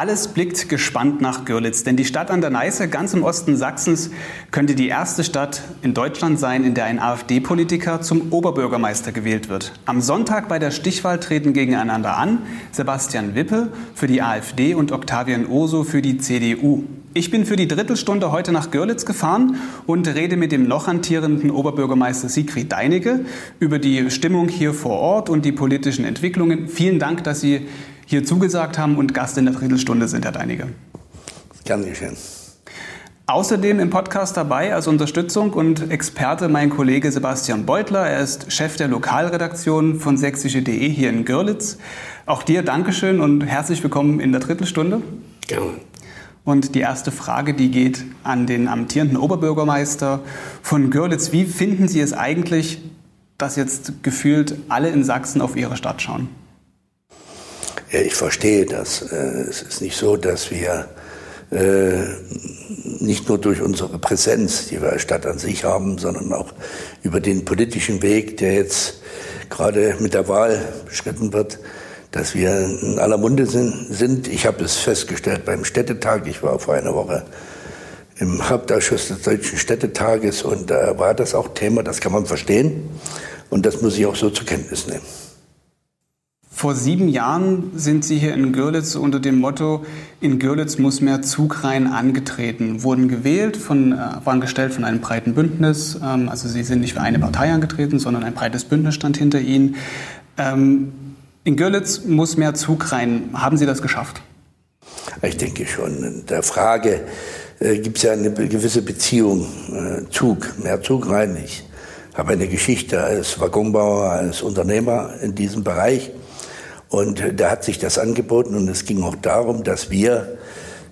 Alles blickt gespannt nach Görlitz, denn die Stadt an der Neiße, ganz im Osten Sachsens, könnte die erste Stadt in Deutschland sein, in der ein AfD-Politiker zum Oberbürgermeister gewählt wird. Am Sonntag bei der Stichwahl treten gegeneinander an Sebastian Wippe für die AfD und Octavian Urso für die CDU. Ich bin für die Drittelstunde heute nach Görlitz gefahren und rede mit dem noch hantierenden Oberbürgermeister Sigrid Deinecke über die Stimmung hier vor Ort und die politischen Entwicklungen. Vielen Dank, dass Sie hier zugesagt haben und Gast in der Drittelstunde sind, Herr Deinige. Gern geschehen. Außerdem im Podcast dabei als Unterstützung und Experte mein Kollege Sebastian Beutler. Er ist Chef der Lokalredaktion von sächsische.de hier in Görlitz. Auch dir Dankeschön und herzlich willkommen in der Drittelstunde. Gerne. Und die erste Frage, die geht an den amtierenden Oberbürgermeister von Görlitz. Wie finden Sie es eigentlich, dass jetzt gefühlt alle in Sachsen auf Ihre Stadt schauen? Ja, ich verstehe das. Äh, es ist nicht so, dass wir äh, nicht nur durch unsere Präsenz, die wir als Stadt an sich haben, sondern auch über den politischen Weg, der jetzt gerade mit der Wahl beschritten wird, dass wir in aller Munde sind. Ich habe es festgestellt beim Städtetag. Ich war vor einer Woche im Hauptausschuss des Deutschen Städtetages und da war das auch Thema, das kann man verstehen und das muss ich auch so zur Kenntnis nehmen. Vor sieben Jahren sind Sie hier in Görlitz unter dem Motto, in Görlitz muss mehr Zug rein angetreten, wurden gewählt, von, äh, waren gestellt von einem breiten Bündnis. Ähm, also Sie sind nicht für eine Partei angetreten, sondern ein breites Bündnis stand hinter Ihnen. Ähm, in Görlitz muss mehr Zug rein. Haben Sie das geschafft? Ich denke schon. In der Frage äh, gibt es ja eine gewisse Beziehung. Äh, Zug, mehr Zug rein. Ich habe eine Geschichte als Waggonbauer, als Unternehmer in diesem Bereich. Und da hat sich das angeboten und es ging auch darum, dass wir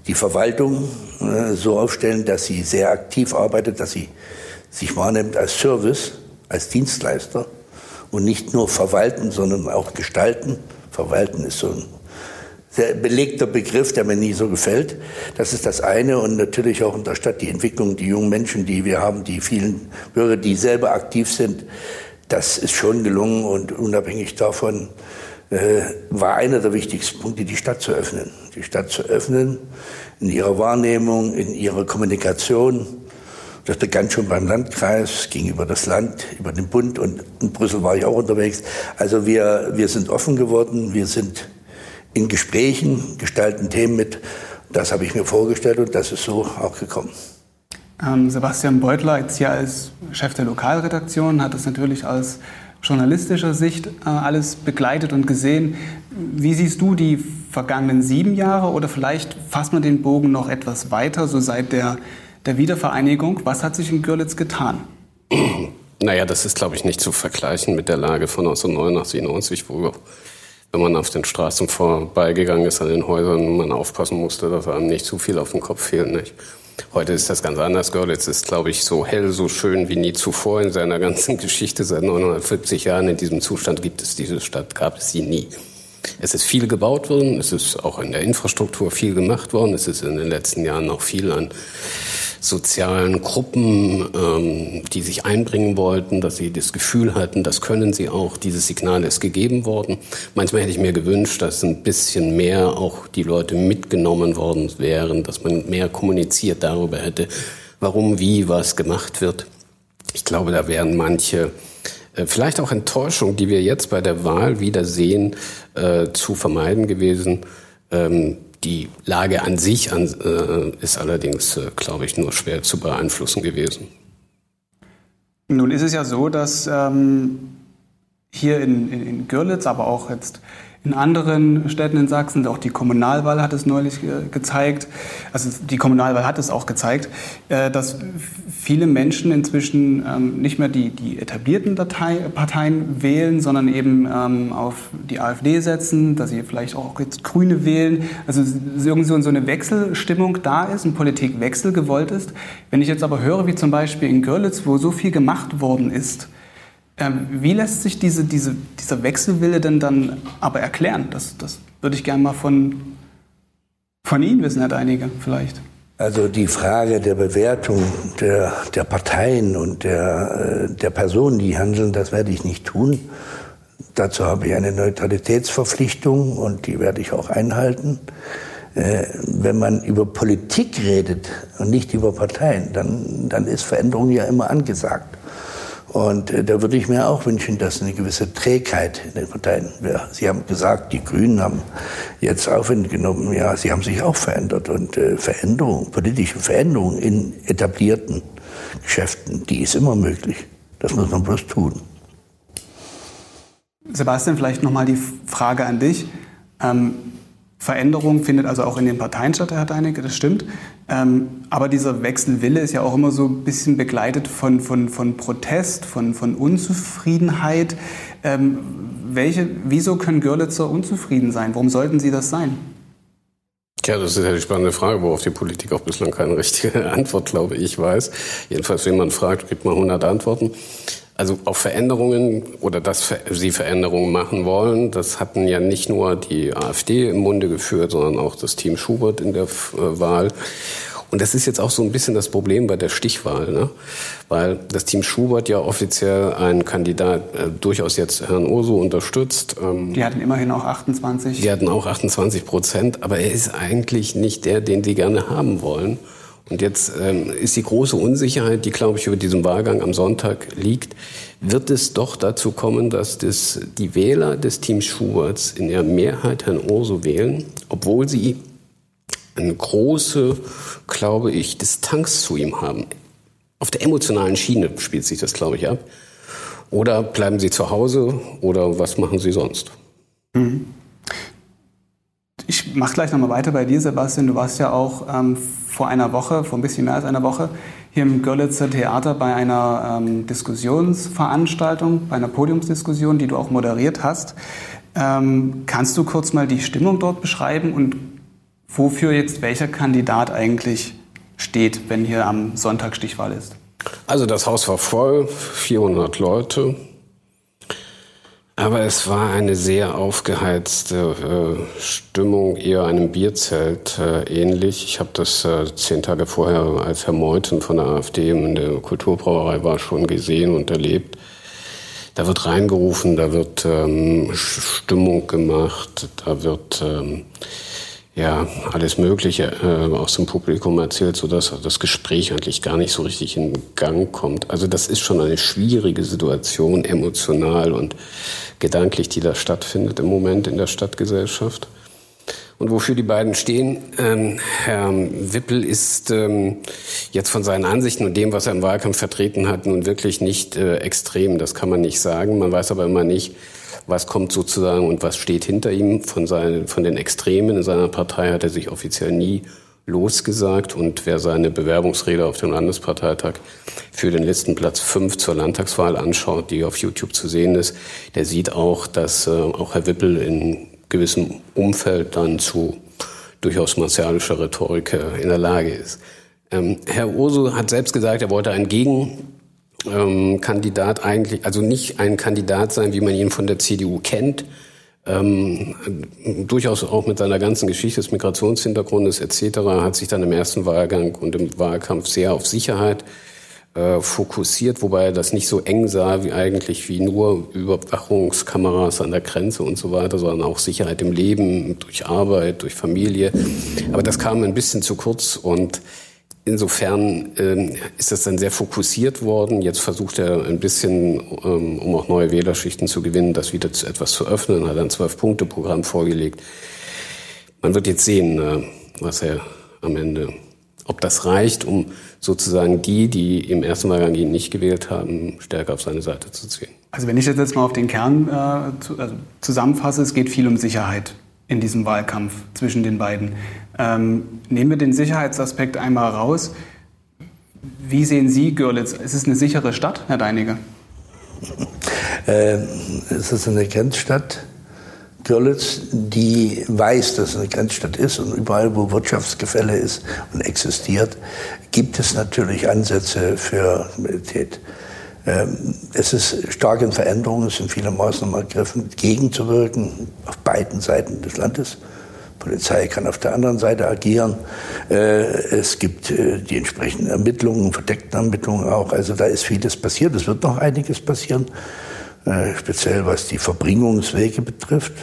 die Verwaltung äh, so aufstellen, dass sie sehr aktiv arbeitet, dass sie sich wahrnimmt als Service, als Dienstleister und nicht nur verwalten, sondern auch gestalten. Verwalten ist so ein sehr belegter Begriff, der mir nie so gefällt. Das ist das eine und natürlich auch in der Stadt die Entwicklung, die jungen Menschen, die wir haben, die vielen Bürger, die selber aktiv sind. Das ist schon gelungen und unabhängig davon äh, war einer der wichtigsten Punkte, die Stadt zu öffnen. Die Stadt zu öffnen in ihrer Wahrnehmung, in ihrer Kommunikation. Das begann schon beim Landkreis, ging über das Land, über den Bund und in Brüssel war ich auch unterwegs. Also wir, wir sind offen geworden, wir sind in Gesprächen, gestalten Themen mit. Das habe ich mir vorgestellt und das ist so auch gekommen. Ähm, Sebastian Beutler, jetzt hier als Chef der Lokalredaktion, hat es natürlich als journalistischer Sicht äh, alles begleitet und gesehen. Wie siehst du die vergangenen sieben Jahre oder vielleicht fasst man den Bogen noch etwas weiter, so seit der, der Wiedervereinigung? Was hat sich in Görlitz getan? Naja, das ist, glaube ich, nicht zu vergleichen mit der Lage von 1989, 90, wo wenn man auf den Straßen vorbeigegangen ist, an den Häusern, man aufpassen musste, dass einem nicht zu viel auf den Kopf fehlt. Nicht? Heute ist das ganz anders. Görlitz ist, glaube ich, so hell, so schön wie nie zuvor in seiner ganzen Geschichte. Seit 940 Jahren in diesem Zustand gibt es diese Stadt, gab es sie nie. Es ist viel gebaut worden, es ist auch in der Infrastruktur viel gemacht worden, es ist in den letzten Jahren noch viel an sozialen Gruppen, ähm, die sich einbringen wollten, dass sie das Gefühl hatten, das können sie auch. Dieses Signal ist gegeben worden. Manchmal hätte ich mir gewünscht, dass ein bisschen mehr auch die Leute mitgenommen worden wären, dass man mehr kommuniziert darüber hätte, warum, wie, was gemacht wird. Ich glaube, da wären manche vielleicht auch Enttäuschung, die wir jetzt bei der Wahl wieder sehen, äh, zu vermeiden gewesen. Ähm, die Lage an sich an, äh, ist allerdings, äh, glaube ich, nur schwer zu beeinflussen gewesen. Nun ist es ja so, dass ähm, hier in, in, in Görlitz, aber auch jetzt in anderen Städten in Sachsen, auch die Kommunalwahl hat es neulich äh, gezeigt, also die Kommunalwahl hat es auch gezeigt, äh, dass viele Menschen inzwischen ähm, nicht mehr die, die etablierten Parteien wählen, sondern eben ähm, auf die AfD setzen, dass sie vielleicht auch jetzt Grüne wählen. Also irgendwie so eine Wechselstimmung da ist, ein Politikwechsel gewollt ist. Wenn ich jetzt aber höre, wie zum Beispiel in Görlitz, wo so viel gemacht worden ist, ähm, wie lässt sich diese, diese, dieser Wechselwille denn dann aber erklären? Das, das würde ich gerne mal von, von Ihnen wissen, Herr Deinige, vielleicht. Also die Frage der Bewertung der, der Parteien und der, äh, der Personen, die handeln, das werde ich nicht tun. Dazu habe ich eine Neutralitätsverpflichtung und die werde ich auch einhalten. Äh, wenn man über Politik redet und nicht über Parteien, dann, dann ist Veränderung ja immer angesagt. Und äh, da würde ich mir auch wünschen, dass eine gewisse Trägheit in den Parteien wäre. Sie haben gesagt, die Grünen haben jetzt Aufwind genommen. Ja, sie haben sich auch verändert. Und äh, Veränderung, politische Veränderung in etablierten Geschäften, die ist immer möglich. Das muss man bloß tun. Sebastian, vielleicht nochmal die Frage an dich. Ähm, Veränderung findet also auch in den Parteien statt, Herr Deinecke, das stimmt. Ähm, aber dieser Wechselwille ist ja auch immer so ein bisschen begleitet von, von, von Protest, von, von Unzufriedenheit. Ähm, welche, wieso können Görlitzer unzufrieden sein? Warum sollten sie das sein? Ja, das ist ja die spannende Frage, worauf die Politik auch bislang keine richtige Antwort, glaube ich, weiß. Jedenfalls, wenn man fragt, gibt man 100 Antworten. Also auf Veränderungen oder dass sie Veränderungen machen wollen, das hatten ja nicht nur die AfD im Munde geführt, sondern auch das Team Schubert in der äh, Wahl. Und das ist jetzt auch so ein bisschen das Problem bei der Stichwahl, ne? weil das Team Schubert ja offiziell einen Kandidat äh, durchaus jetzt Herrn Urso unterstützt. Ähm, die hatten immerhin auch 28. Die hatten auch 28 Prozent, aber er ist eigentlich nicht der, den sie gerne haben wollen. Und jetzt ähm, ist die große Unsicherheit, die, glaube ich, über diesen Wahlgang am Sonntag liegt, wird es doch dazu kommen, dass das, die Wähler des Teams Schuberts in der Mehrheit Herrn Urso wählen, obwohl sie eine große, glaube ich, Distanz zu ihm haben. Auf der emotionalen Schiene spielt sich das, glaube ich, ab. Oder bleiben sie zu Hause oder was machen sie sonst? Mhm. Ich mache gleich nochmal weiter bei dir, Sebastian. Du warst ja auch ähm, vor einer Woche, vor ein bisschen mehr als einer Woche, hier im Görlitzer Theater bei einer ähm, Diskussionsveranstaltung, bei einer Podiumsdiskussion, die du auch moderiert hast. Ähm, kannst du kurz mal die Stimmung dort beschreiben und wofür jetzt welcher Kandidat eigentlich steht, wenn hier am Sonntag Stichwahl ist? Also das Haus war voll, 400 Leute. Aber es war eine sehr aufgeheizte äh, Stimmung, eher einem Bierzelt äh, ähnlich. Ich habe das äh, zehn Tage vorher, als Herr Meuthen von der AfD in der Kulturbrauerei war, schon gesehen und erlebt. Da wird reingerufen, da wird ähm, Stimmung gemacht, da wird ähm, ja, alles Mögliche äh, aus dem Publikum erzählt, sodass das Gespräch eigentlich gar nicht so richtig in Gang kommt. Also das ist schon eine schwierige Situation, emotional und gedanklich, die da stattfindet im Moment in der Stadtgesellschaft. Und wofür die beiden stehen, ähm, Herr Wippel ist ähm, jetzt von seinen Ansichten und dem, was er im Wahlkampf vertreten hat, nun wirklich nicht äh, extrem. Das kann man nicht sagen. Man weiß aber immer nicht, was kommt sozusagen und was steht hinter ihm. Von, seinen, von den Extremen in seiner Partei hat er sich offiziell nie losgesagt. Und wer seine Bewerbungsrede auf dem Landesparteitag für den Listenplatz 5 zur Landtagswahl anschaut, die auf YouTube zu sehen ist, der sieht auch, dass äh, auch Herr Wippel in gewissem Umfeld dann zu durchaus martialischer Rhetorik äh, in der Lage ist. Ähm, Herr Urso hat selbst gesagt, er wollte einen Gegen ähm, Kandidat eigentlich, also nicht ein Kandidat sein, wie man ihn von der CDU kennt, ähm, durchaus auch mit seiner ganzen Geschichte des Migrationshintergrundes etc. hat sich dann im ersten Wahlgang und im Wahlkampf sehr auf Sicherheit äh, fokussiert, wobei er das nicht so eng sah wie eigentlich wie nur Überwachungskameras an der Grenze und so weiter, sondern auch Sicherheit im Leben durch Arbeit, durch Familie. Aber das kam ein bisschen zu kurz und Insofern ähm, ist das dann sehr fokussiert worden. Jetzt versucht er ein bisschen, ähm, um auch neue Wählerschichten zu gewinnen, das wieder zu etwas zu öffnen, hat ein Zwölf-Punkte-Programm vorgelegt. Man wird jetzt sehen, äh, was er am Ende, ob das reicht, um sozusagen die, die im ersten Wahlgang ihn nicht gewählt haben, stärker auf seine Seite zu ziehen. Also wenn ich das jetzt mal auf den Kern äh, zu, also zusammenfasse, es geht viel um Sicherheit in diesem Wahlkampf zwischen den beiden. Ähm, nehmen wir den Sicherheitsaspekt einmal raus. Wie sehen Sie Görlitz? Ist es eine sichere Stadt, Herr Deiniger? Äh, es ist eine Grenzstadt, Görlitz, die weiß, dass es eine Grenzstadt ist und überall, wo Wirtschaftsgefälle ist und existiert, gibt es natürlich Ansätze für Mobilität. Ähm, es ist stark in Veränderung, es sind viele Maßnahmen ergriffen, gegenzuwirken auf beiden Seiten des Landes. Die Polizei kann auf der anderen Seite agieren. Äh, es gibt äh, die entsprechenden Ermittlungen, verdeckten Ermittlungen auch. Also da ist vieles passiert. Es wird noch einiges passieren, äh, speziell was die Verbringungswege betrifft.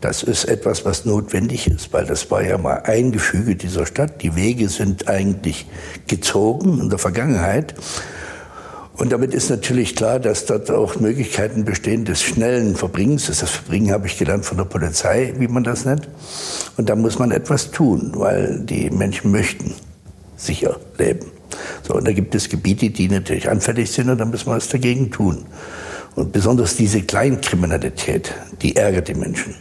Das ist etwas, was notwendig ist, weil das war ja mal ein Gefüge dieser Stadt. Die Wege sind eigentlich gezogen in der Vergangenheit. Und damit ist natürlich klar, dass dort auch Möglichkeiten bestehen des schnellen Verbringens. Das Verbringen habe ich gelernt von der Polizei, wie man das nennt. Und da muss man etwas tun, weil die Menschen möchten sicher leben. So, und da gibt es Gebiete, die natürlich anfällig sind und da muss man was dagegen tun. Und besonders diese Kleinkriminalität, die ärgert die Menschen.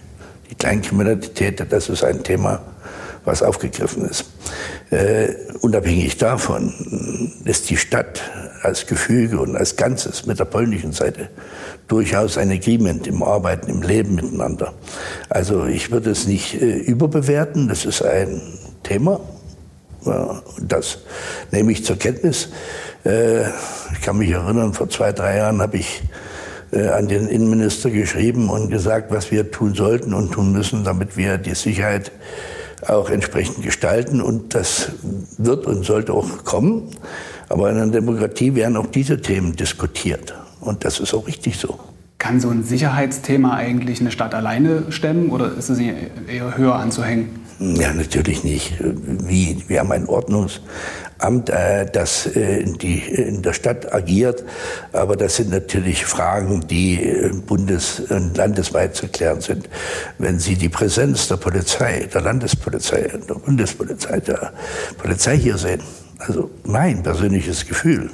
Die Kleinkriminalität, das ist ein Thema, was aufgegriffen ist. Äh, unabhängig davon ist die Stadt als Gefüge und als Ganzes mit der polnischen Seite durchaus ein Agreement im Arbeiten, im Leben miteinander. Also ich würde es nicht äh, überbewerten, das ist ein Thema, ja, das nehme ich zur Kenntnis. Äh, ich kann mich erinnern, vor zwei, drei Jahren habe ich äh, an den Innenminister geschrieben und gesagt, was wir tun sollten und tun müssen, damit wir die Sicherheit auch entsprechend gestalten. Und das wird und sollte auch kommen. Aber in einer Demokratie werden auch diese Themen diskutiert. Und das ist auch richtig so. Kann so ein Sicherheitsthema eigentlich eine Stadt alleine stemmen oder ist es eher höher anzuhängen? Ja, natürlich nicht. Wie? Wir haben ein Ordnungsamt, äh, das äh, in, die, in der Stadt agiert. Aber das sind natürlich Fragen, die äh, bundes- und landesweit zu klären sind. Wenn Sie die Präsenz der Polizei, der Landespolizei, der Bundespolizei, der Polizei hier sehen, also mein persönliches Gefühl,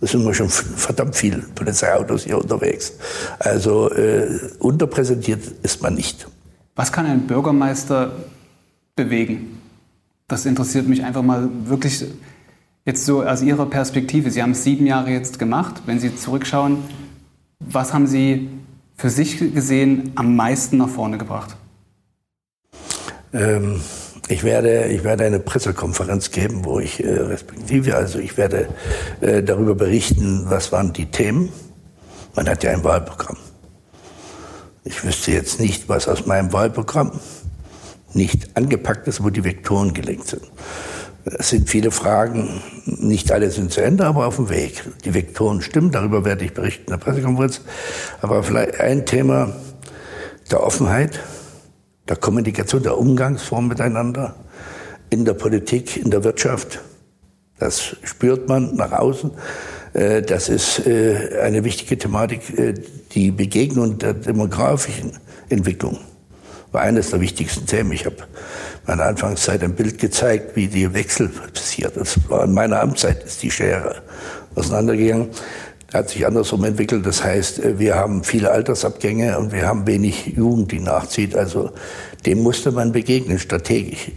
es sind immer schon verdammt viele Polizeiautos hier unterwegs. Also äh, unterpräsentiert ist man nicht. Was kann ein Bürgermeister bewegen? Das interessiert mich einfach mal wirklich jetzt so aus Ihrer Perspektive. Sie haben es sieben Jahre jetzt gemacht. Wenn Sie zurückschauen, was haben Sie für sich gesehen am meisten nach vorne gebracht? Ähm, ich werde, ich werde eine Pressekonferenz geben, wo ich äh, respektive, also ich werde äh, darüber berichten, was waren die Themen. Man hat ja ein Wahlprogramm. Ich wüsste jetzt nicht, was aus meinem Wahlprogramm nicht angepackt ist, wo die Vektoren gelenkt sind. Es sind viele Fragen, nicht alle sind zu Ende, aber auf dem Weg. Die Vektoren stimmen, darüber werde ich berichten in der Pressekonferenz. Aber vielleicht ein Thema der Offenheit, der Kommunikation, der Umgangsform miteinander in der Politik, in der Wirtschaft. Das spürt man nach außen. Äh, das ist äh, eine wichtige Thematik, äh, die Begegnung der demografischen Entwicklung war eines der wichtigsten Themen. Ich habe meiner Anfangszeit ein Bild gezeigt, wie die Wechsel passiert. Das war in meiner Amtszeit ist die Schere auseinandergegangen. Hat sich andersrum entwickelt. Das heißt, wir haben viele Altersabgänge und wir haben wenig Jugend, die nachzieht. Also dem musste man begegnen, strategisch.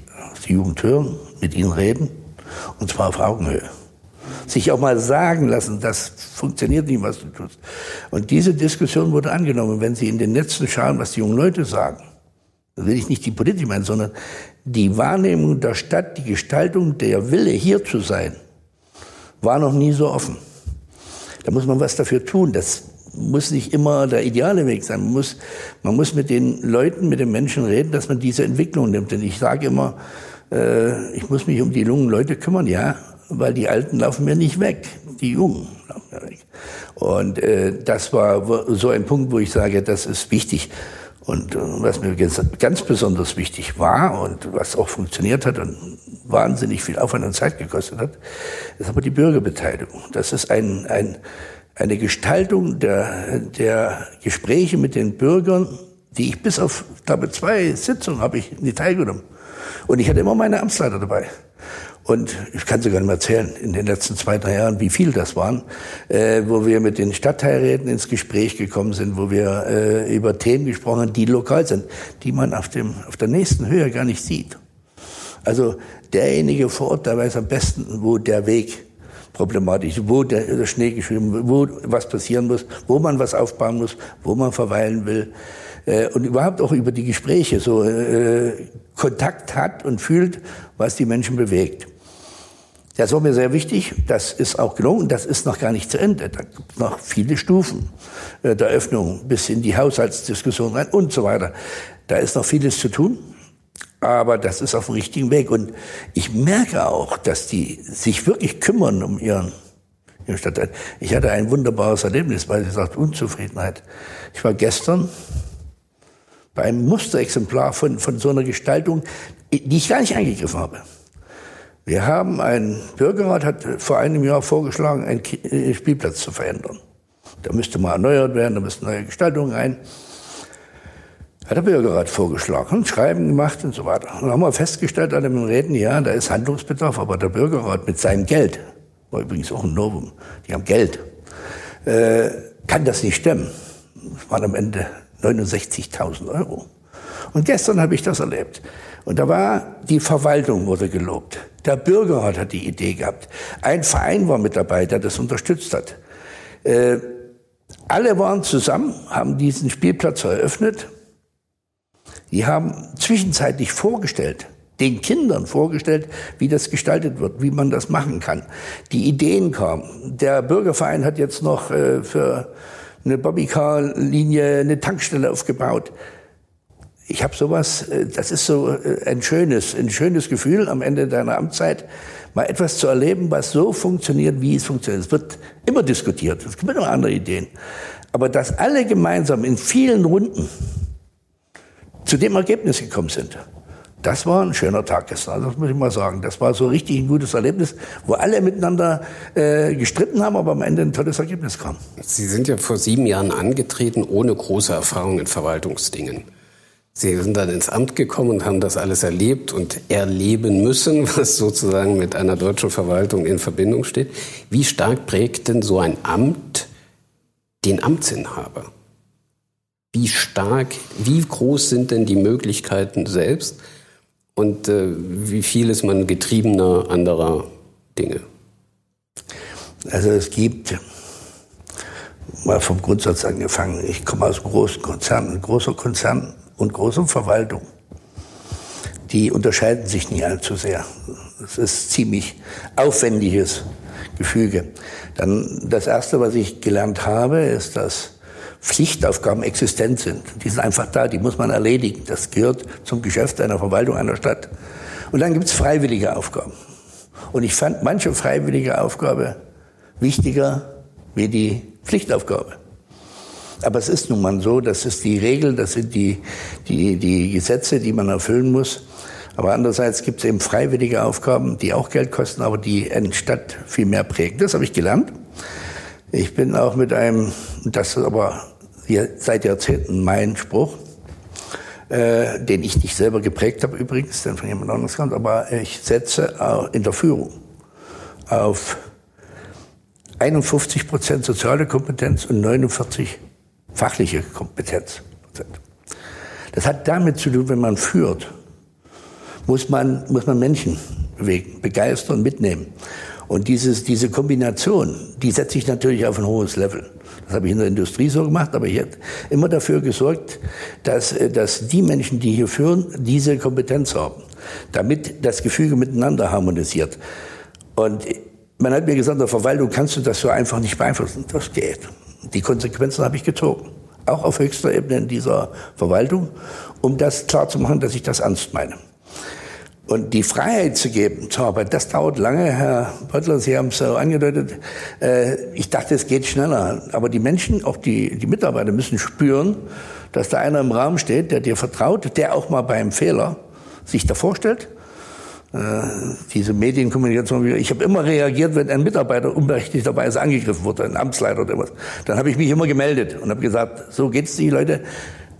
Die Jugend hören, mit ihnen reden und zwar auf Augenhöhe sich auch mal sagen lassen, das funktioniert nicht, was du tust. Und diese Diskussion wurde angenommen. Wenn Sie in den Netzen schauen, was die jungen Leute sagen, will ich nicht die Politik meinen, sondern die Wahrnehmung der Stadt, die Gestaltung, der Wille, hier zu sein, war noch nie so offen. Da muss man was dafür tun. Das muss nicht immer der ideale Weg sein. Man muss, man muss mit den Leuten, mit den Menschen reden, dass man diese Entwicklung nimmt. Denn ich sage immer, äh, ich muss mich um die jungen Leute kümmern, ja, weil die Alten laufen mir nicht weg. Die Jungen laufen mir weg. Und äh, das war so ein Punkt, wo ich sage, das ist wichtig. Und äh, was mir ganz besonders wichtig war und was auch funktioniert hat und wahnsinnig viel Aufwand und Zeit gekostet hat, ist aber die Bürgerbeteiligung. Das ist ein, ein, eine Gestaltung der, der Gespräche mit den Bürgern, die ich bis auf, glaube, zwei Sitzungen habe ich nie teilgenommen. Und ich hatte immer meine Amtsleiter dabei. Und ich kann sogar nicht mehr erzählen, in den letzten zwei, drei Jahren, wie viel das waren, äh, wo wir mit den Stadtteilräten ins Gespräch gekommen sind, wo wir äh, über Themen gesprochen haben, die lokal sind, die man auf, dem, auf der nächsten Höhe gar nicht sieht. Also derjenige vor Ort, der weiß am besten, wo der Weg problematisch ist, wo der, der Schnee geschrieben wird, wo was passieren muss, wo man was aufbauen muss, wo man verweilen will äh, und überhaupt auch über die Gespräche so äh, Kontakt hat und fühlt, was die Menschen bewegt. Das war mir sehr wichtig. Das ist auch gelungen. Das ist noch gar nicht zu Ende. Da gibt es noch viele Stufen äh, der Öffnung bis in die Haushaltsdiskussion rein und so weiter. Da ist noch vieles zu tun. Aber das ist auf dem richtigen Weg. Und ich merke auch, dass die sich wirklich kümmern um ihren, Stadtteil. Ich hatte ein wunderbares Erlebnis, weil sie sagt Unzufriedenheit. Ich war gestern bei einem Musterexemplar von, von so einer Gestaltung, die ich gar nicht eingegriffen habe. Wir haben, ein Bürgerrat hat vor einem Jahr vorgeschlagen, einen äh, Spielplatz zu verändern. Da müsste mal erneuert werden, da müssten neue Gestaltungen rein. Hat der Bürgerrat vorgeschlagen, Schreiben gemacht und so weiter. Und haben wir festgestellt an dem Reden, ja, da ist Handlungsbedarf, aber der Bürgerrat mit seinem Geld, war übrigens auch ein Novum, die haben Geld, äh, kann das nicht stemmen. Das waren am Ende 69.000 Euro. Und gestern habe ich das erlebt. Und da war die Verwaltung wurde gelobt. Der Bürgerrat hat die Idee gehabt. Ein Verein war mit dabei, der das unterstützt hat. Äh, alle waren zusammen, haben diesen Spielplatz eröffnet. Die haben zwischenzeitlich vorgestellt, den Kindern vorgestellt, wie das gestaltet wird, wie man das machen kann. Die Ideen kamen. Der Bürgerverein hat jetzt noch äh, für eine Bobbycar-Linie eine Tankstelle aufgebaut. Ich habe sowas, äh, das ist so äh, ein schönes, ein schönes Gefühl am Ende deiner Amtszeit, mal etwas zu erleben, was so funktioniert, wie es funktioniert. Es wird immer diskutiert, es gibt immer andere Ideen. Aber dass alle gemeinsam in vielen Runden zu dem Ergebnis gekommen sind, das war ein schöner Tag gestern, das muss ich mal sagen. Das war so richtig ein gutes Erlebnis, wo alle miteinander äh, gestritten haben, aber am Ende ein tolles Ergebnis kam. Sie sind ja vor sieben Jahren angetreten, ohne große Erfahrung in Verwaltungsdingen. Sie sind dann ins Amt gekommen und haben das alles erlebt und erleben müssen, was sozusagen mit einer deutschen Verwaltung in Verbindung steht. Wie stark prägt denn so ein Amt den Amtsinhaber? Wie stark, wie groß sind denn die Möglichkeiten selbst und äh, wie viel ist man getriebener anderer Dinge? Also es gibt, mal vom Grundsatz angefangen, ich komme aus großen Konzernen, ein großer Konzern und großer Verwaltung. Die unterscheiden sich nicht allzu sehr. Es ist ziemlich aufwendiges Gefüge. Dann das erste, was ich gelernt habe, ist, dass Pflichtaufgaben existent sind. Die sind einfach da, die muss man erledigen. Das gehört zum Geschäft einer Verwaltung einer Stadt. Und dann gibt es freiwillige Aufgaben. Und ich fand manche freiwillige Aufgabe wichtiger wie die Pflichtaufgabe. Aber es ist nun mal so, das ist die Regel, das sind die, die, die Gesetze, die man erfüllen muss. Aber andererseits gibt es eben freiwillige Aufgaben, die auch Geld kosten, aber die eine Stadt viel mehr prägen. Das habe ich gelernt. Ich bin auch mit einem, das ist aber seit Jahrzehnten mein Spruch, äh, den ich nicht selber geprägt habe übrigens, denn von jemand anderes kommt, aber ich setze in der Führung auf 51 Prozent soziale Kompetenz und 49 fachliche Kompetenz. Das hat damit zu tun, wenn man führt, muss man, muss man Menschen bewegen, begeistern, mitnehmen. Und dieses, diese Kombination, die setze ich natürlich auf ein hohes Level. Das habe ich in der Industrie so gemacht, aber ich habe immer dafür gesorgt, dass, äh, dass die Menschen, die hier führen, diese Kompetenz haben, damit das Gefüge miteinander harmonisiert. Und man hat mir gesagt, in der Verwaltung kannst du das so einfach nicht beeinflussen. Das geht. Die Konsequenzen habe ich gezogen. Auch auf höchster Ebene in dieser Verwaltung, um das klarzumachen, dass ich das ernst meine. Und die Freiheit zu geben zur Arbeit, das dauert lange, Herr Böttler, Sie haben es so angedeutet. Äh, ich dachte, es geht schneller. Aber die Menschen, auch die, die Mitarbeiter müssen spüren, dass da einer im Raum steht, der dir vertraut, der auch mal beim Fehler sich davor stellt. Äh, diese Medienkommunikation, ich habe immer reagiert, wenn ein Mitarbeiter unberechtigterweise angegriffen wurde, ein Amtsleiter oder was. Dann habe ich mich immer gemeldet und habe gesagt, so geht's die Leute.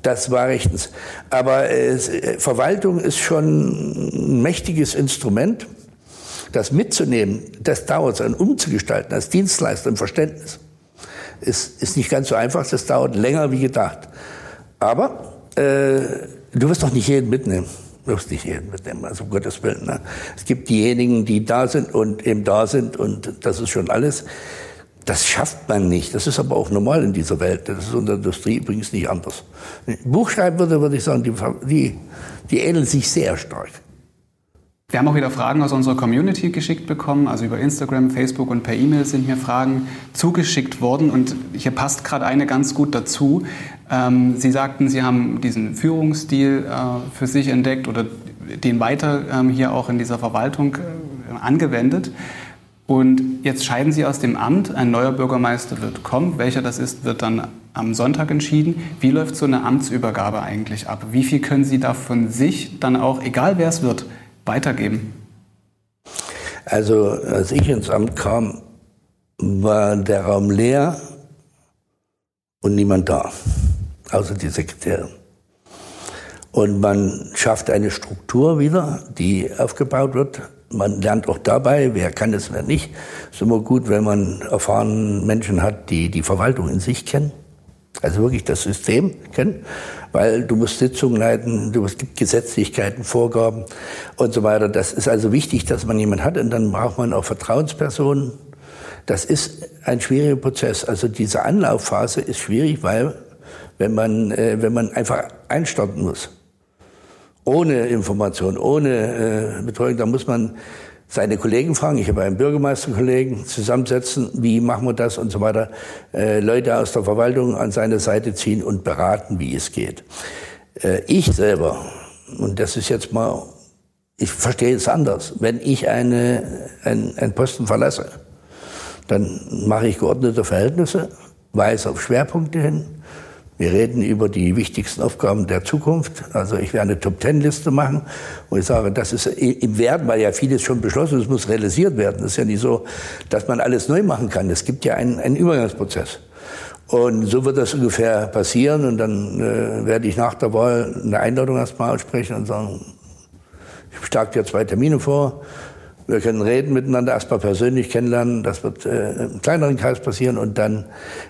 Das war rechtens. Aber äh, Verwaltung ist schon ein mächtiges Instrument. Das mitzunehmen, das dauert, sein umzugestalten als Dienstleister im Verständnis, ist, ist nicht ganz so einfach. Das dauert länger wie gedacht. Aber äh, du wirst doch nicht jeden mitnehmen. Wirst nicht jeden mitnehmen, also um Gottes Willen. Ne? Es gibt diejenigen, die da sind und eben da sind und das ist schon alles. Das schafft man nicht. Das ist aber auch normal in dieser Welt. Das ist in der Industrie übrigens nicht anders. Wenn ich Buch schreiben würde, würde ich sagen, die, die, die ähneln sich sehr stark. Wir haben auch wieder Fragen aus unserer Community geschickt bekommen. Also über Instagram, Facebook und per E-Mail sind mir Fragen zugeschickt worden. Und hier passt gerade eine ganz gut dazu. Ähm, Sie sagten, Sie haben diesen Führungsstil äh, für sich entdeckt oder den weiter ähm, hier auch in dieser Verwaltung äh, angewendet. Und jetzt scheiden Sie aus dem Amt, ein neuer Bürgermeister wird kommen. Welcher das ist, wird dann am Sonntag entschieden. Wie läuft so eine Amtsübergabe eigentlich ab? Wie viel können Sie da von sich dann auch, egal wer es wird, weitergeben? Also als ich ins Amt kam, war der Raum leer und niemand da, außer die Sekretärin. Und man schafft eine Struktur wieder, die aufgebaut wird. Man lernt auch dabei, wer kann es, wer nicht. Es ist immer gut, wenn man erfahrene Menschen hat, die die Verwaltung in sich kennen. Also wirklich das System kennen, weil du musst Sitzungen leiten, du, es gibt Gesetzlichkeiten, Vorgaben und so weiter. Das ist also wichtig, dass man jemanden hat und dann braucht man auch Vertrauenspersonen. Das ist ein schwieriger Prozess. Also diese Anlaufphase ist schwierig, weil wenn man, äh, wenn man einfach einstarten muss, ohne Information, ohne äh, Betreuung, dann muss man seine Kollegen fragen. Ich habe einen Bürgermeisterkollegen zusammensetzen, wie machen wir das und so weiter. Äh, Leute aus der Verwaltung an seine Seite ziehen und beraten, wie es geht. Äh, ich selber, und das ist jetzt mal, ich verstehe es anders, wenn ich eine, ein, einen Posten verlasse, dann mache ich geordnete Verhältnisse, weise auf Schwerpunkte hin, wir reden über die wichtigsten Aufgaben der Zukunft. Also ich werde eine Top-Ten-Liste machen, wo ich sage, das ist im Werden, weil ja vieles schon beschlossen ist, muss realisiert werden. Das ist ja nicht so, dass man alles neu machen kann. Es gibt ja einen, einen Übergangsprozess. Und so wird das ungefähr passieren. Und dann äh, werde ich nach der Wahl eine Einladung erstmal aussprechen und sagen, ich schlage dir zwei Termine vor. Wir können reden miteinander, erstmal persönlich kennenlernen. Das wird äh, im kleineren Kreis passieren und dann,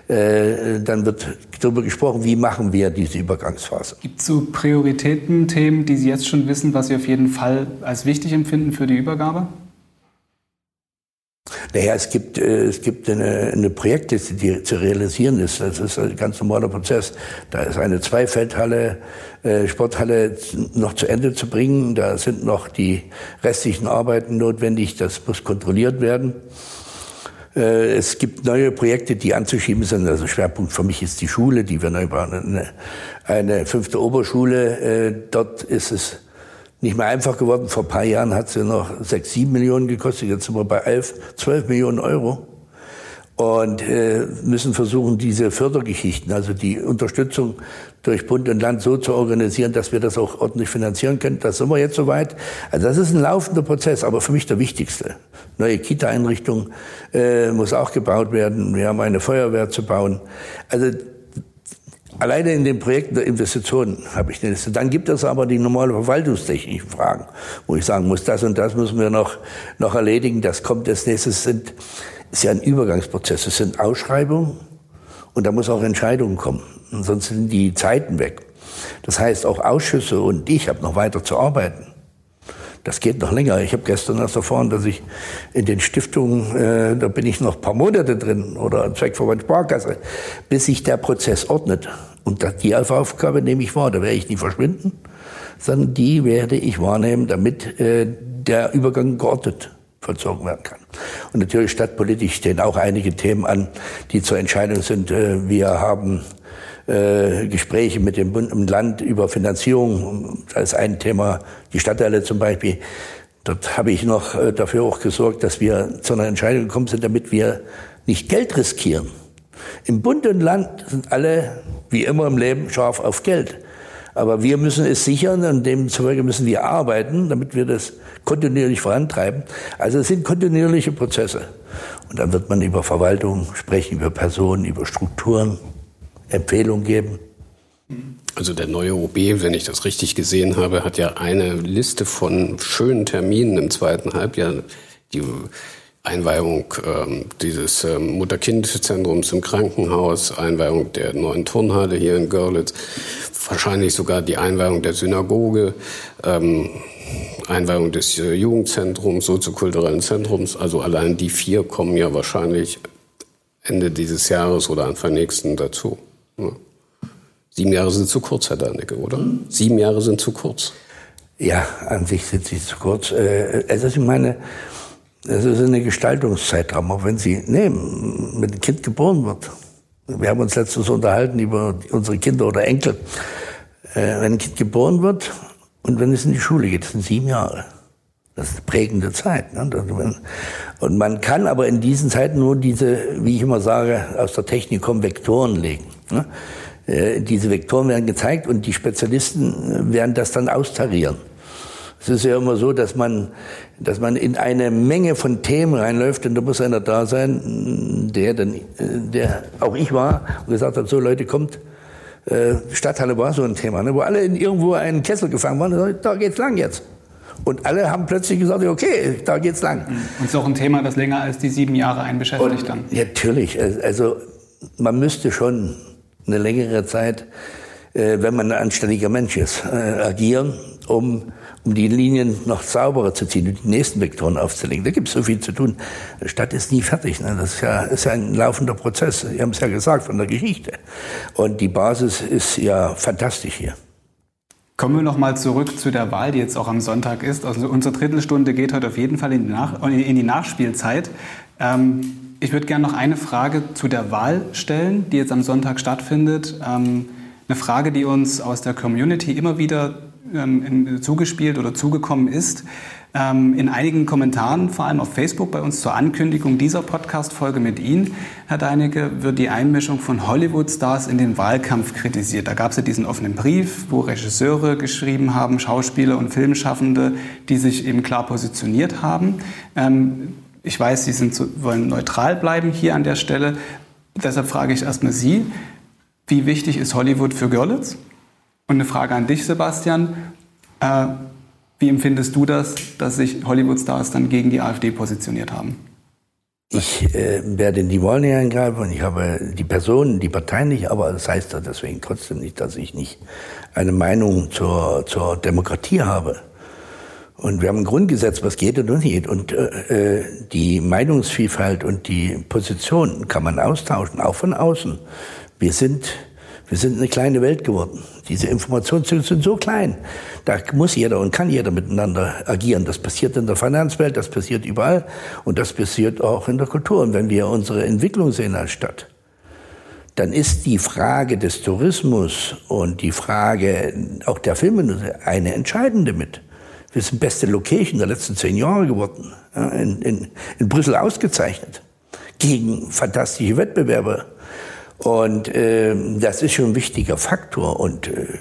äh, dann wird darüber gesprochen, wie machen wir diese Übergangsphase. Gibt es so Prioritäten, Themen, die Sie jetzt schon wissen, was Sie auf jeden Fall als wichtig empfinden für die Übergabe? Naja, es gibt, äh, es gibt eine, eine Projektliste, die zu realisieren ist. Das ist ein ganz normaler Prozess. Da ist eine Zweifeldhalle, äh, Sporthalle noch zu Ende zu bringen. Da sind noch die restlichen Arbeiten notwendig. Das muss kontrolliert werden. Äh, es gibt neue Projekte, die anzuschieben sind. Also Schwerpunkt für mich ist die Schule, die wir neu bauen. Eine, eine fünfte Oberschule. Äh, dort ist es nicht mehr einfach geworden. Vor ein paar Jahren hat sie noch sechs, sieben Millionen gekostet. Jetzt sind wir bei elf, zwölf Millionen Euro. Und äh, müssen versuchen, diese Fördergeschichten, also die Unterstützung durch Bund und Land so zu organisieren, dass wir das auch ordentlich finanzieren können. Da sind wir jetzt soweit. Also das ist ein laufender Prozess, aber für mich der wichtigste. Neue Kita-Einrichtung äh, muss auch gebaut werden. Wir haben eine Feuerwehr zu bauen. Also Alleine in den Projekten der Investitionen habe ich eine Liste. Dann gibt es aber die normale verwaltungstechnischen Fragen, wo ich sagen muss, das und das müssen wir noch, noch erledigen. Das kommt als nächstes. Sind, ist ja ein Übergangsprozess. Es sind Ausschreibungen und da muss auch Entscheidungen kommen. Sonst sind die Zeiten weg. Das heißt, auch Ausschüsse und ich habe noch weiter zu arbeiten. Das geht noch länger. Ich habe gestern erst erfahren, dass ich in den Stiftungen, äh, da bin ich noch ein paar Monate drin oder Zweckverband Sparkasse, bis sich der Prozess ordnet. Und die Aufgabe nehme ich wahr. Da werde ich nicht verschwinden, sondern die werde ich wahrnehmen, damit äh, der Übergang geordnet vollzogen werden kann. Und natürlich stadtpolitisch stehen auch einige Themen an, die zur Entscheidung sind. Äh, wir haben äh, Gespräche mit dem Bund und Land über Finanzierung als ein Thema, die Stadtteile zum Beispiel. Dort habe ich noch äh, dafür auch gesorgt, dass wir zu einer Entscheidung gekommen sind, damit wir nicht Geld riskieren. Im Bund und Land sind alle, wie immer im Leben, scharf auf Geld. Aber wir müssen es sichern und demzufolge müssen wir arbeiten, damit wir das kontinuierlich vorantreiben. Also es sind kontinuierliche Prozesse. Und dann wird man über Verwaltung sprechen, über Personen, über Strukturen. Empfehlung geben? Also der neue OB, wenn ich das richtig gesehen habe, hat ja eine Liste von schönen Terminen im zweiten Halbjahr. Die Einweihung ähm, dieses ähm, Mutter-Kind-Zentrums im Krankenhaus, Einweihung der neuen Turnhalle hier in Görlitz, wahrscheinlich sogar die Einweihung der Synagoge, ähm, Einweihung des äh, Jugendzentrums, soziokulturellen Zentrums. Also allein die vier kommen ja wahrscheinlich Ende dieses Jahres oder Anfang nächsten dazu. Sieben Jahre sind zu kurz, Herr Dannecke, oder? Sieben Jahre sind zu kurz. Ja, an sich sind sie zu kurz. Äh, also ich meine, es ist eine Gestaltungszeitraum, auch wenn Sie nehmen, wenn ein Kind geboren wird. Wir haben uns letztens unterhalten über unsere Kinder oder Enkel. Äh, wenn ein Kind geboren wird und wenn es in die Schule geht, das sind sieben Jahre. Das ist prägende Zeit. Ne? Und man kann aber in diesen Zeiten nur diese, wie ich immer sage, aus der Technik kommen Vektoren legen. Ne? Äh, diese Vektoren werden gezeigt und die Spezialisten werden das dann austarieren. Es ist ja immer so, dass man, dass man in eine Menge von Themen reinläuft und da muss einer da sein, der dann, der auch ich war und gesagt hat, so Leute, kommt, äh, Stadthalle war so ein Thema, ne, wo alle in irgendwo einen Kessel gefangen waren, da geht's lang jetzt. Und alle haben plötzlich gesagt, okay, da geht's lang. Und auch ein Thema, das länger als die sieben Jahre einen beschäftigt dann. Natürlich, also man müsste schon eine längere Zeit, äh, wenn man ein anständiger Mensch ist, äh, agieren, um um die Linien noch sauberer zu ziehen und die nächsten Vektoren aufzulegen. Da gibt es so viel zu tun. Die Stadt ist nie fertig. Ne? Das ist ja, ist ja ein laufender Prozess. Sie haben es ja gesagt von der Geschichte. Und die Basis ist ja fantastisch hier. Kommen wir noch mal zurück zu der Wahl, die jetzt auch am Sonntag ist. Also unsere Drittelstunde geht heute auf jeden Fall in die, Nach in die Nachspielzeit. Ähm, ich würde gerne noch eine Frage zu der Wahl stellen, die jetzt am Sonntag stattfindet. Ähm, eine Frage, die uns aus der Community immer wieder ähm, zugespielt oder zugekommen ist. Ähm, in einigen Kommentaren, vor allem auf Facebook, bei uns zur Ankündigung dieser Podcast-Folge mit Ihnen, Herr Deinecke, wird die Einmischung von Hollywood-Stars in den Wahlkampf kritisiert. Da gab es ja diesen offenen Brief, wo Regisseure geschrieben haben, Schauspieler und Filmschaffende, die sich eben klar positioniert haben. Ähm, ich weiß, Sie sind, wollen neutral bleiben hier an der Stelle. Deshalb frage ich erstmal Sie, wie wichtig ist Hollywood für Görlitz? Und eine Frage an dich, Sebastian. Äh, wie empfindest du das, dass sich Hollywood-Stars dann gegen die AfD positioniert haben? Ich äh, werde in die Wahl nicht eingreifen und ich habe die Personen, die Parteien nicht, aber das heißt deswegen trotzdem nicht, dass ich nicht eine Meinung zur, zur Demokratie habe. Und wir haben ein Grundgesetz, was geht und was nicht. Und äh, äh, die Meinungsvielfalt und die Position kann man austauschen, auch von außen. Wir sind wir sind eine kleine Welt geworden. Diese Informationszüge sind so klein. Da muss jeder und kann jeder miteinander agieren. Das passiert in der Finanzwelt, das passiert überall und das passiert auch in der Kultur. Und wenn wir unsere Entwicklung sehen als Stadt, dann ist die Frage des Tourismus und die Frage auch der Filmindustrie eine entscheidende mit. Wir sind beste Location der letzten zehn Jahre geworden, in, in, in Brüssel ausgezeichnet, gegen fantastische Wettbewerber und äh, das ist schon ein wichtiger Faktor. Und äh,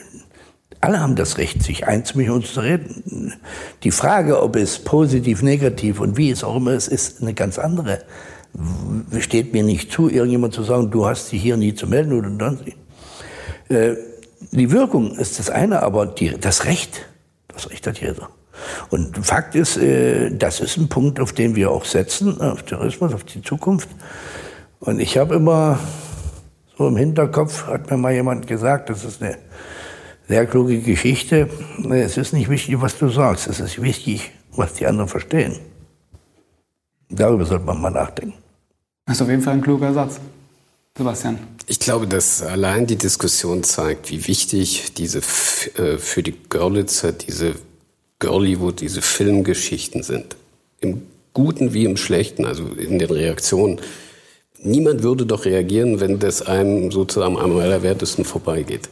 alle haben das Recht, sich einzumischen und zu reden. Die Frage, ob es positiv, negativ und wie es auch immer ist, ist eine ganz andere. Steht mir nicht zu, irgendjemand zu sagen, du hast dich hier nie zu melden oder dann. Äh, die Wirkung ist das eine, aber die, das Recht, das Recht hat jeder. Und Fakt ist, äh, das ist ein Punkt, auf den wir auch setzen, auf Tourismus, auf die Zukunft. Und ich habe immer so im Hinterkopf hat mir mal jemand gesagt, das ist eine sehr kluge Geschichte. Es ist nicht wichtig, was du sagst, es ist wichtig, was die anderen verstehen. Darüber sollte man mal nachdenken. Das ist auf jeden Fall ein kluger Satz. Sebastian. Ich glaube, dass allein die Diskussion zeigt, wie wichtig diese äh, für die Görlitzer diese Girlywood, diese Filmgeschichten sind. Im Guten wie im Schlechten, also in den Reaktionen niemand würde doch reagieren, wenn das einem sozusagen am allerwertesten vorbeigeht.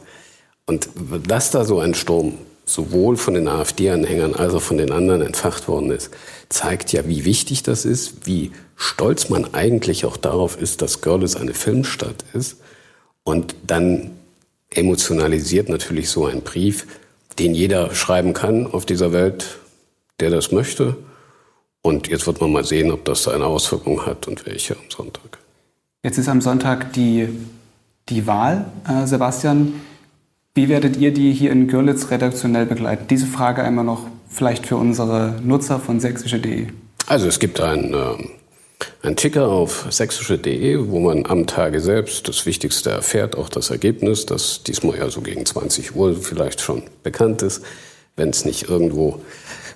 Und dass da so ein Sturm sowohl von den AfD-Anhängern als auch von den anderen entfacht worden ist, zeigt ja, wie wichtig das ist, wie stolz man eigentlich auch darauf ist, dass Görlitz eine Filmstadt ist. Und dann emotionalisiert natürlich so ein Brief, den jeder schreiben kann auf dieser Welt, der das möchte. Und jetzt wird man mal sehen, ob das eine Auswirkung hat und welche am Sonntag. Jetzt ist am Sonntag die, die Wahl. Äh, Sebastian, wie werdet ihr die hier in Görlitz redaktionell begleiten? Diese Frage einmal noch vielleicht für unsere Nutzer von sächsische.de. Also es gibt ein, äh, ein Ticker auf sächsische.de, wo man am Tage selbst das Wichtigste erfährt, auch das Ergebnis, das diesmal ja so gegen 20 Uhr vielleicht schon bekannt ist, wenn es nicht irgendwo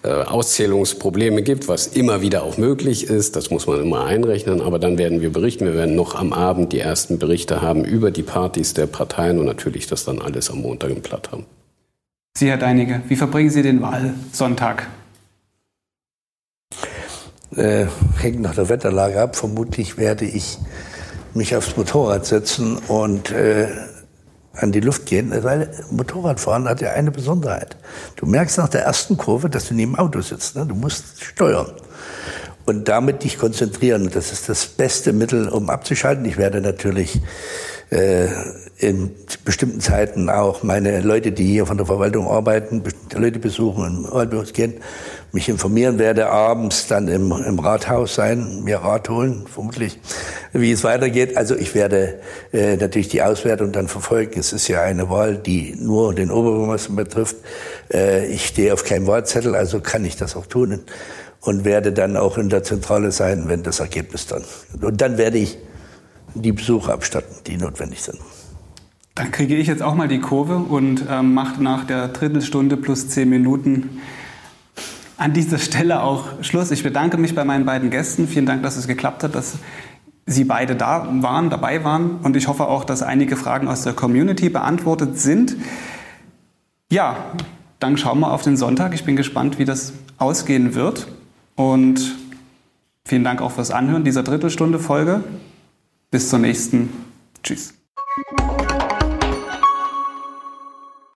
äh, Auszählungsprobleme gibt, was immer wieder auch möglich ist. Das muss man immer einrechnen. Aber dann werden wir berichten. Wir werden noch am Abend die ersten Berichte haben über die Partys der Parteien und natürlich das dann alles am Montag im Platt haben. Sie, Herr Deinige, wie verbringen Sie den Wahlsonntag? Äh, hängt nach der Wetterlage ab. Vermutlich werde ich mich aufs Motorrad setzen und äh, an die Luft gehen, weil Motorradfahren hat ja eine Besonderheit. Du merkst nach der ersten Kurve, dass du neben dem Auto sitzt. Ne? Du musst steuern und damit dich konzentrieren. Das ist das beste Mittel, um abzuschalten. Ich werde natürlich äh, in bestimmten Zeiten auch meine Leute, die hier von der Verwaltung arbeiten, Leute besuchen, im Wahlbüros gehen, mich informieren werde, abends dann im, im Rathaus sein, mir Rat holen, vermutlich, wie es weitergeht. Also ich werde äh, natürlich die Auswertung dann verfolgen. Es ist ja eine Wahl, die nur den Oberbürgermeister betrifft. Äh, ich stehe auf keinem Wahlzettel, also kann ich das auch tun und werde dann auch in der Zentrale sein, wenn das Ergebnis dann. Und dann werde ich die Besuche abstatten, die notwendig sind. Dann kriege ich jetzt auch mal die Kurve und ähm, mache nach der Drittelstunde plus zehn Minuten an dieser Stelle auch Schluss. Ich bedanke mich bei meinen beiden Gästen. Vielen Dank, dass es geklappt hat, dass Sie beide da waren, dabei waren. Und ich hoffe auch, dass einige Fragen aus der Community beantwortet sind. Ja, dann schauen wir auf den Sonntag. Ich bin gespannt, wie das ausgehen wird. Und vielen Dank auch fürs Anhören dieser Drittelstunde Folge. Bis zur nächsten. Tschüss.